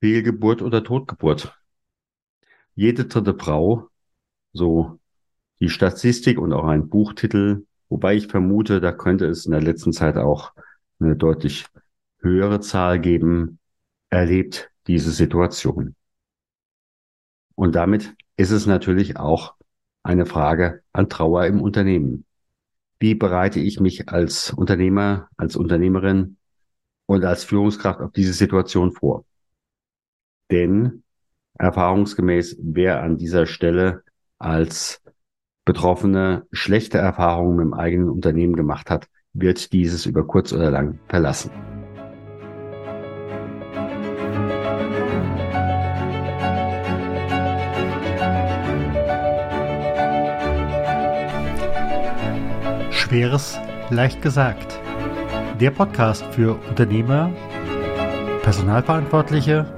Fehlgeburt oder Totgeburt. Jede dritte Frau, so die Statistik und auch ein Buchtitel, wobei ich vermute, da könnte es in der letzten Zeit auch eine deutlich höhere Zahl geben, erlebt diese Situation. Und damit ist es natürlich auch eine Frage an Trauer im Unternehmen. Wie bereite ich mich als Unternehmer, als Unternehmerin und als Führungskraft auf diese Situation vor? Denn erfahrungsgemäß, wer an dieser Stelle als Betroffene schlechte Erfahrungen mit dem eigenen Unternehmen gemacht hat, wird dieses über kurz oder lang verlassen. Schweres leicht gesagt. Der Podcast für Unternehmer, Personalverantwortliche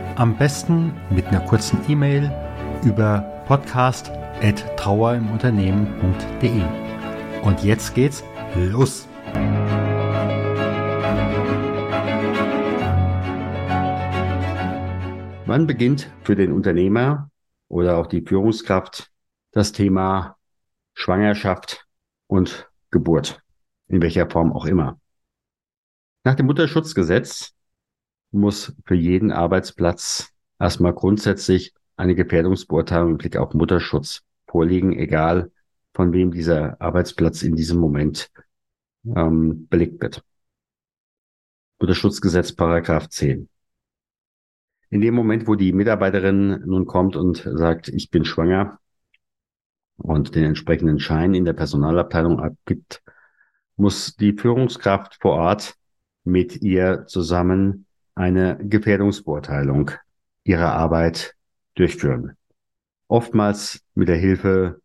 Am besten mit einer kurzen E-Mail über podcast.trauerimunternehmen.de. Und jetzt geht's los! Wann beginnt für den Unternehmer oder auch die Führungskraft das Thema Schwangerschaft und Geburt, in welcher Form auch immer. Nach dem Mutterschutzgesetz muss für jeden Arbeitsplatz erstmal grundsätzlich eine Gefährdungsbeurteilung im Blick auf Mutterschutz vorliegen, egal von wem dieser Arbeitsplatz in diesem Moment ähm, belegt wird. Mutterschutzgesetz Paragraph 10. In dem Moment, wo die Mitarbeiterin nun kommt und sagt, ich bin schwanger, und den entsprechenden Schein in der Personalabteilung abgibt, muss die Führungskraft vor Ort mit ihr zusammen eine Gefährdungsbeurteilung ihrer Arbeit durchführen. Oftmals mit der Hilfe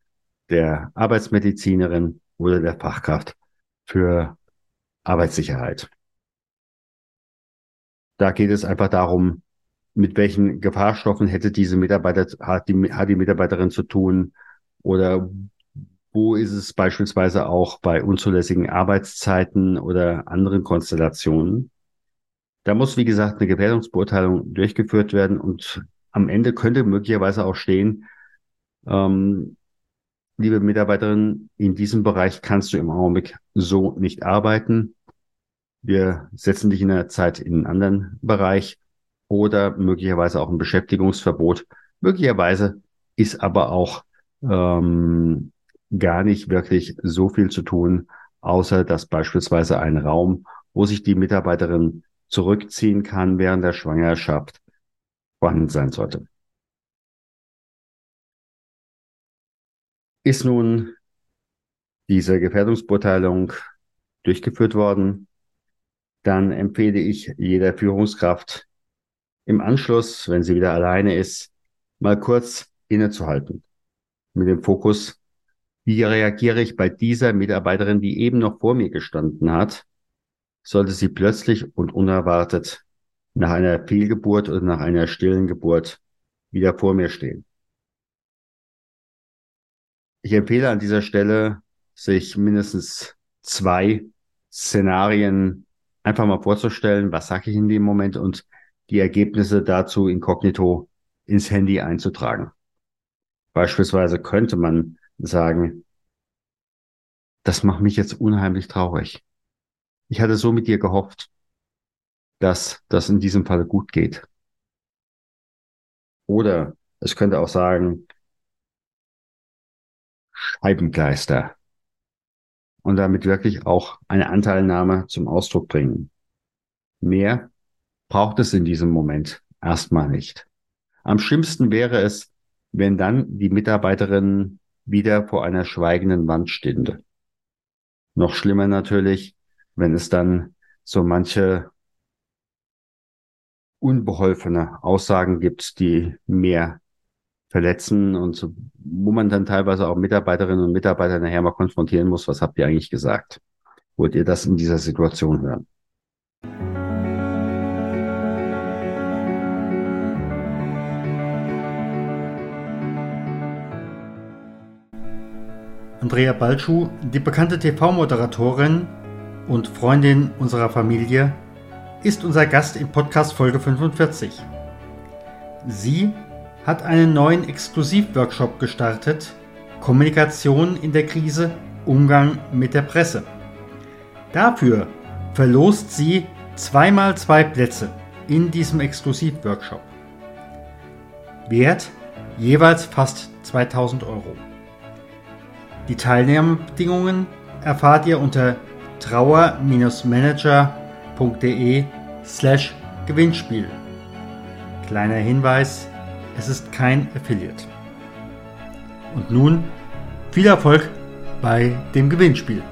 der Arbeitsmedizinerin oder der Fachkraft für Arbeitssicherheit. Da geht es einfach darum, mit welchen Gefahrstoffen hätte diese Mitarbeiter, hat die, hat die Mitarbeiterin zu tun, oder wo ist es beispielsweise auch bei unzulässigen Arbeitszeiten oder anderen Konstellationen? Da muss, wie gesagt, eine Gefährdungsbeurteilung durchgeführt werden und am Ende könnte möglicherweise auch stehen, ähm, liebe Mitarbeiterin, in diesem Bereich kannst du im Augenblick so nicht arbeiten. Wir setzen dich in der Zeit in einen anderen Bereich oder möglicherweise auch ein Beschäftigungsverbot. Möglicherweise ist aber auch ähm, gar nicht wirklich so viel zu tun, außer dass beispielsweise ein Raum, wo sich die Mitarbeiterin zurückziehen kann während der Schwangerschaft, vorhanden sein sollte. Ist nun diese Gefährdungsbeurteilung durchgeführt worden, dann empfehle ich jeder Führungskraft im Anschluss, wenn sie wieder alleine ist, mal kurz innezuhalten mit dem Fokus, wie reagiere ich bei dieser Mitarbeiterin, die eben noch vor mir gestanden hat, sollte sie plötzlich und unerwartet nach einer Fehlgeburt oder nach einer stillen Geburt wieder vor mir stehen. Ich empfehle an dieser Stelle, sich mindestens zwei Szenarien einfach mal vorzustellen, was sage ich in dem Moment und die Ergebnisse dazu inkognito ins Handy einzutragen. Beispielsweise könnte man sagen, das macht mich jetzt unheimlich traurig. Ich hatte so mit dir gehofft, dass das in diesem Fall gut geht. Oder es könnte auch sagen, Scheibengleister. Und damit wirklich auch eine Anteilnahme zum Ausdruck bringen. Mehr braucht es in diesem Moment erstmal nicht. Am schlimmsten wäre es, wenn dann die Mitarbeiterin wieder vor einer schweigenden Wand stünde. Noch schlimmer natürlich, wenn es dann so manche unbeholfene Aussagen gibt, die mehr verletzen und so, wo man dann teilweise auch Mitarbeiterinnen und Mitarbeiter nachher mal konfrontieren muss, was habt ihr eigentlich gesagt? Wollt ihr das in dieser Situation hören? Andrea Balschuh, die bekannte TV-Moderatorin und Freundin unserer Familie, ist unser Gast in Podcast Folge 45. Sie hat einen neuen Exklusivworkshop gestartet, Kommunikation in der Krise, Umgang mit der Presse. Dafür verlost sie zweimal zwei Plätze in diesem Exklusivworkshop. Wert jeweils fast 2000 Euro. Die Teilnahmebedingungen erfahrt ihr unter trauer-manager.de slash Gewinnspiel. Kleiner Hinweis, es ist kein Affiliate. Und nun viel Erfolg bei dem Gewinnspiel.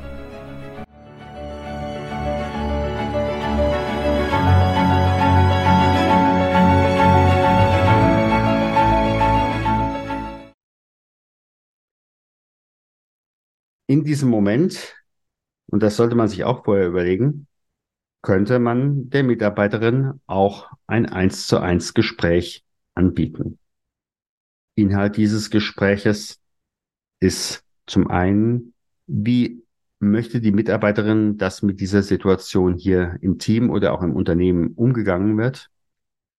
in diesem Moment, und das sollte man sich auch vorher überlegen, könnte man der Mitarbeiterin auch ein eins zu eins Gespräch anbieten. Inhalt dieses Gespräches ist zum einen, wie möchte die Mitarbeiterin, dass mit dieser Situation hier im Team oder auch im Unternehmen umgegangen wird?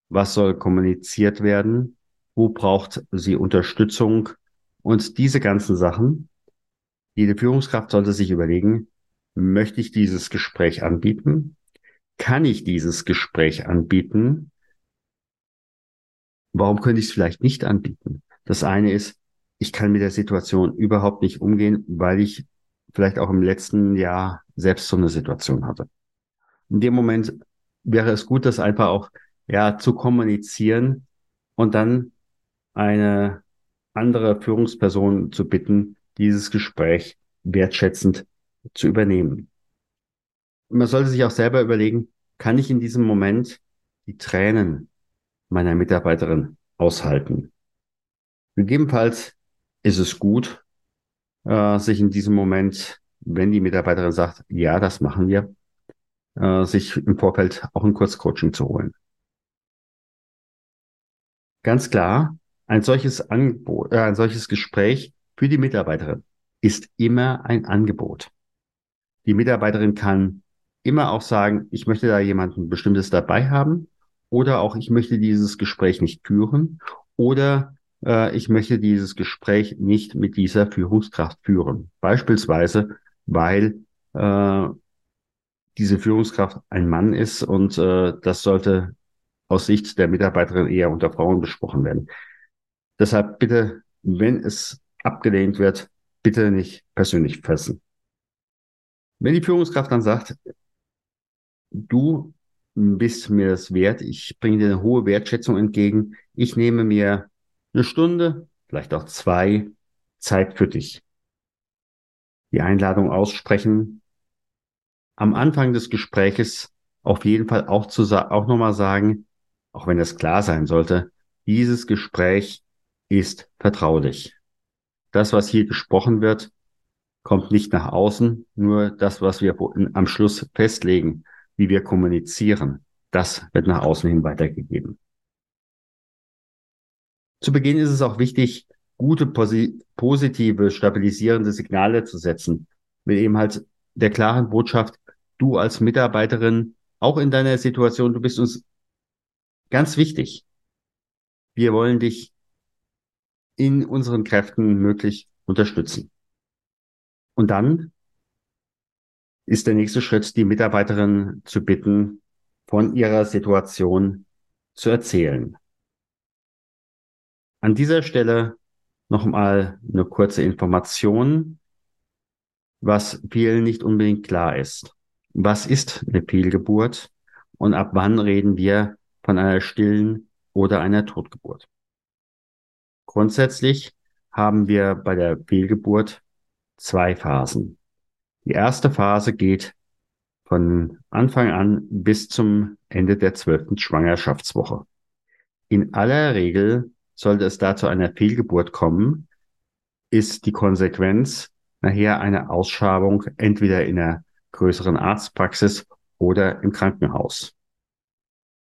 Was soll kommuniziert werden? Wo braucht sie Unterstützung? Und diese ganzen Sachen jede Führungskraft sollte sich überlegen, möchte ich dieses Gespräch anbieten? Kann ich dieses Gespräch anbieten? Warum könnte ich es vielleicht nicht anbieten? Das eine ist, ich kann mit der Situation überhaupt nicht umgehen, weil ich vielleicht auch im letzten Jahr selbst so eine Situation hatte. In dem Moment wäre es gut, das einfach auch ja zu kommunizieren und dann eine andere Führungsperson zu bitten, dieses Gespräch wertschätzend zu übernehmen. Man sollte sich auch selber überlegen, kann ich in diesem Moment die Tränen meiner Mitarbeiterin aushalten? Gegebenenfalls ist es gut, äh, sich in diesem Moment, wenn die Mitarbeiterin sagt, ja, das machen wir, äh, sich im Vorfeld auch ein Kurzcoaching zu holen. Ganz klar, ein solches Angebot, äh, ein solches Gespräch für die Mitarbeiterin ist immer ein Angebot. Die Mitarbeiterin kann immer auch sagen, ich möchte da jemanden Bestimmtes dabei haben oder auch ich möchte dieses Gespräch nicht führen oder äh, ich möchte dieses Gespräch nicht mit dieser Führungskraft führen. Beispielsweise, weil äh, diese Führungskraft ein Mann ist und äh, das sollte aus Sicht der Mitarbeiterin eher unter Frauen besprochen werden. Deshalb bitte, wenn es abgelehnt wird, bitte nicht persönlich fassen. Wenn die Führungskraft dann sagt, du bist mir das wert, ich bringe dir eine hohe Wertschätzung entgegen, ich nehme mir eine Stunde, vielleicht auch zwei, Zeit für dich. Die Einladung aussprechen, am Anfang des Gespräches auf jeden Fall auch zu auch nochmal sagen, auch wenn das klar sein sollte, dieses Gespräch ist vertraulich das, was hier gesprochen wird, kommt nicht nach außen, nur das, was wir am Schluss festlegen, wie wir kommunizieren, das wird nach außen hin weitergegeben. Zu Beginn ist es auch wichtig, gute, positive, stabilisierende Signale zu setzen, mit eben halt der klaren Botschaft, du als Mitarbeiterin, auch in deiner Situation, du bist uns ganz wichtig. Wir wollen dich in unseren Kräften möglich unterstützen. Und dann ist der nächste Schritt, die Mitarbeiterin zu bitten, von ihrer Situation zu erzählen. An dieser Stelle nochmal eine kurze Information, was vielen nicht unbedingt klar ist. Was ist eine Fehlgeburt und ab wann reden wir von einer stillen oder einer Totgeburt? Grundsätzlich haben wir bei der Fehlgeburt zwei Phasen. Die erste Phase geht von Anfang an bis zum Ende der zwölften Schwangerschaftswoche. In aller Regel sollte es da zu einer Fehlgeburt kommen, ist die Konsequenz nachher eine Ausschabung entweder in einer größeren Arztpraxis oder im Krankenhaus.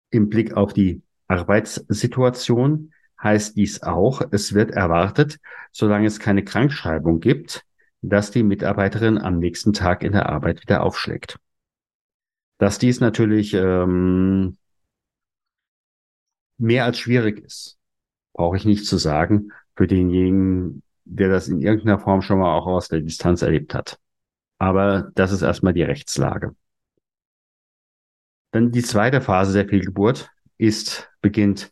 Im Blick auf die Arbeitssituation heißt dies auch, es wird erwartet, solange es keine Krankschreibung gibt, dass die Mitarbeiterin am nächsten Tag in der Arbeit wieder aufschlägt. Dass dies natürlich ähm, mehr als schwierig ist, brauche ich nicht zu sagen, für denjenigen, der das in irgendeiner Form schon mal auch aus der Distanz erlebt hat. Aber das ist erstmal die Rechtslage. Dann die zweite Phase der Fehlgeburt ist, beginnt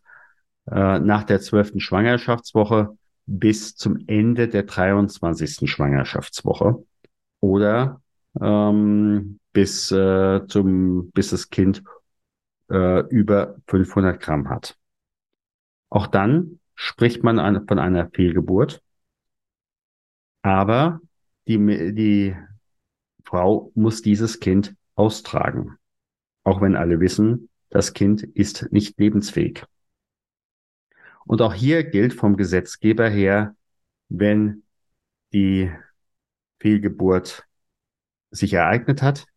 äh, nach der zwölften Schwangerschaftswoche bis zum Ende der 23. Schwangerschaftswoche oder ähm, bis äh, zum bis das Kind äh, über 500 Gramm hat. Auch dann spricht man an, von einer Fehlgeburt, aber die, die Frau muss dieses Kind austragen, auch wenn alle wissen, das Kind ist nicht lebensfähig. Und auch hier gilt vom Gesetzgeber her, wenn die Fehlgeburt sich ereignet hat,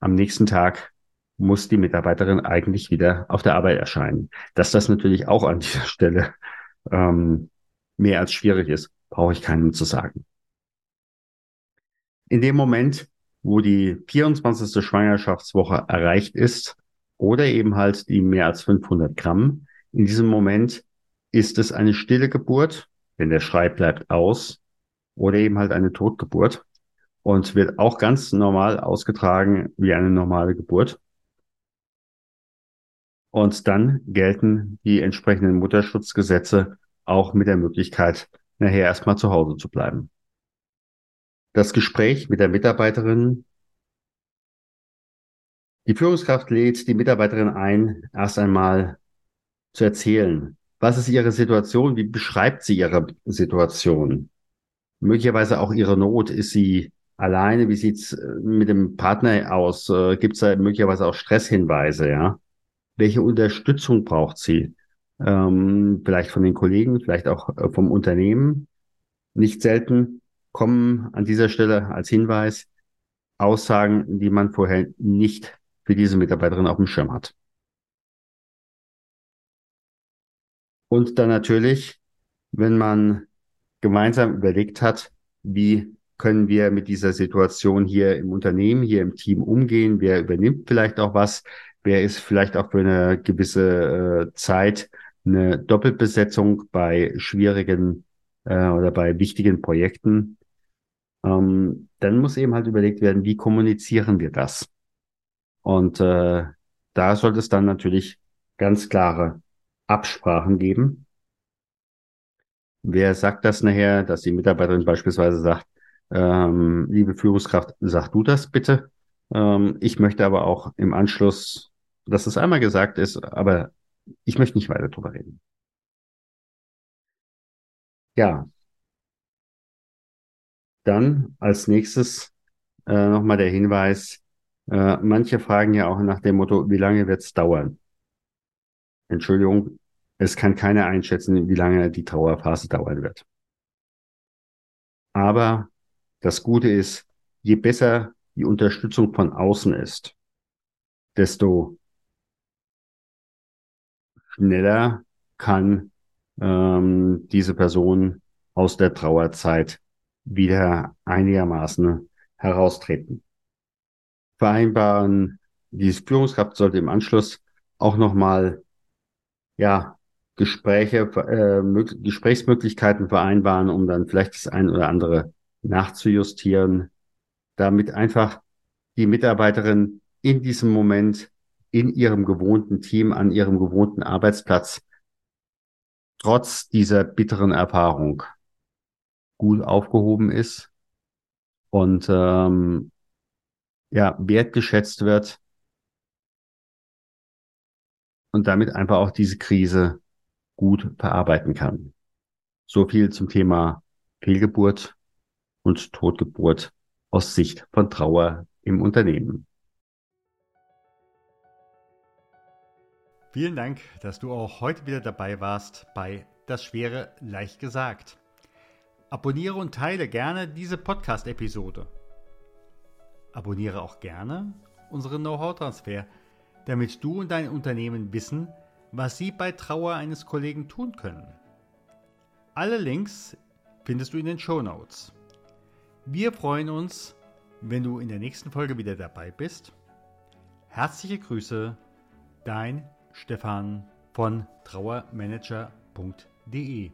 am nächsten Tag muss die Mitarbeiterin eigentlich wieder auf der Arbeit erscheinen. Dass das natürlich auch an dieser Stelle ähm, mehr als schwierig ist, brauche ich keinem zu sagen. In dem Moment, wo die 24. Schwangerschaftswoche erreicht ist oder eben halt die mehr als 500 Gramm, in diesem Moment ist es eine stille Geburt, denn der Schrei bleibt aus, oder eben halt eine Totgeburt und wird auch ganz normal ausgetragen wie eine normale Geburt. Und dann gelten die entsprechenden Mutterschutzgesetze auch mit der Möglichkeit, nachher erstmal zu Hause zu bleiben. Das Gespräch mit der Mitarbeiterin. Die Führungskraft lädt die Mitarbeiterin ein, erst einmal zu erzählen, was ist ihre Situation? Wie beschreibt sie ihre Situation? Möglicherweise auch ihre Not. Ist sie alleine? Wie sieht's äh, mit dem Partner aus? Äh, Gibt es da möglicherweise auch Stresshinweise? Ja. Welche Unterstützung braucht sie? Ähm, vielleicht von den Kollegen, vielleicht auch äh, vom Unternehmen. Nicht selten kommen an dieser Stelle als Hinweis Aussagen, die man vorher nicht für diese Mitarbeiterin auf dem Schirm hat. Und dann natürlich, wenn man gemeinsam überlegt hat, wie können wir mit dieser Situation hier im Unternehmen, hier im Team umgehen, wer übernimmt vielleicht auch was, wer ist vielleicht auch für eine gewisse äh, Zeit eine Doppelbesetzung bei schwierigen äh, oder bei wichtigen Projekten. Ähm, dann muss eben halt überlegt werden, wie kommunizieren wir das? Und äh, da sollte es dann natürlich ganz klare Absprachen geben. Wer sagt das nachher, dass die Mitarbeiterin beispielsweise sagt, ähm, liebe Führungskraft, sag du das bitte. Ähm, ich möchte aber auch im Anschluss, dass es einmal gesagt ist, aber ich möchte nicht weiter drüber reden. Ja. Dann als nächstes äh, nochmal der Hinweis, äh, manche fragen ja auch nach dem Motto, wie lange wird es dauern? Entschuldigung, es kann keiner einschätzen, wie lange die Trauerphase dauern wird. Aber das Gute ist, je besser die Unterstützung von außen ist, desto schneller kann ähm, diese Person aus der Trauerzeit wieder einigermaßen heraustreten. Vereinbaren, die Führungskraft sollte im Anschluss auch nochmal ja, Gespräche, äh, Gesprächsmöglichkeiten vereinbaren, um dann vielleicht das ein oder andere nachzujustieren, damit einfach die Mitarbeiterin in diesem Moment in ihrem gewohnten Team, an ihrem gewohnten Arbeitsplatz, trotz dieser bitteren Erfahrung gut aufgehoben ist und ähm, ja, wertgeschätzt wird und damit einfach auch diese Krise gut verarbeiten kann. So viel zum Thema Fehlgeburt und Totgeburt aus Sicht von Trauer im Unternehmen. Vielen Dank, dass du auch heute wieder dabei warst bei Das Schwere leicht gesagt. Abonniere und teile gerne diese Podcast-Episode. Abonniere auch gerne unseren Know-how-Transfer damit du und dein Unternehmen wissen, was sie bei Trauer eines Kollegen tun können. Alle Links findest du in den Show Notes. Wir freuen uns, wenn du in der nächsten Folge wieder dabei bist. Herzliche Grüße, dein Stefan von trauermanager.de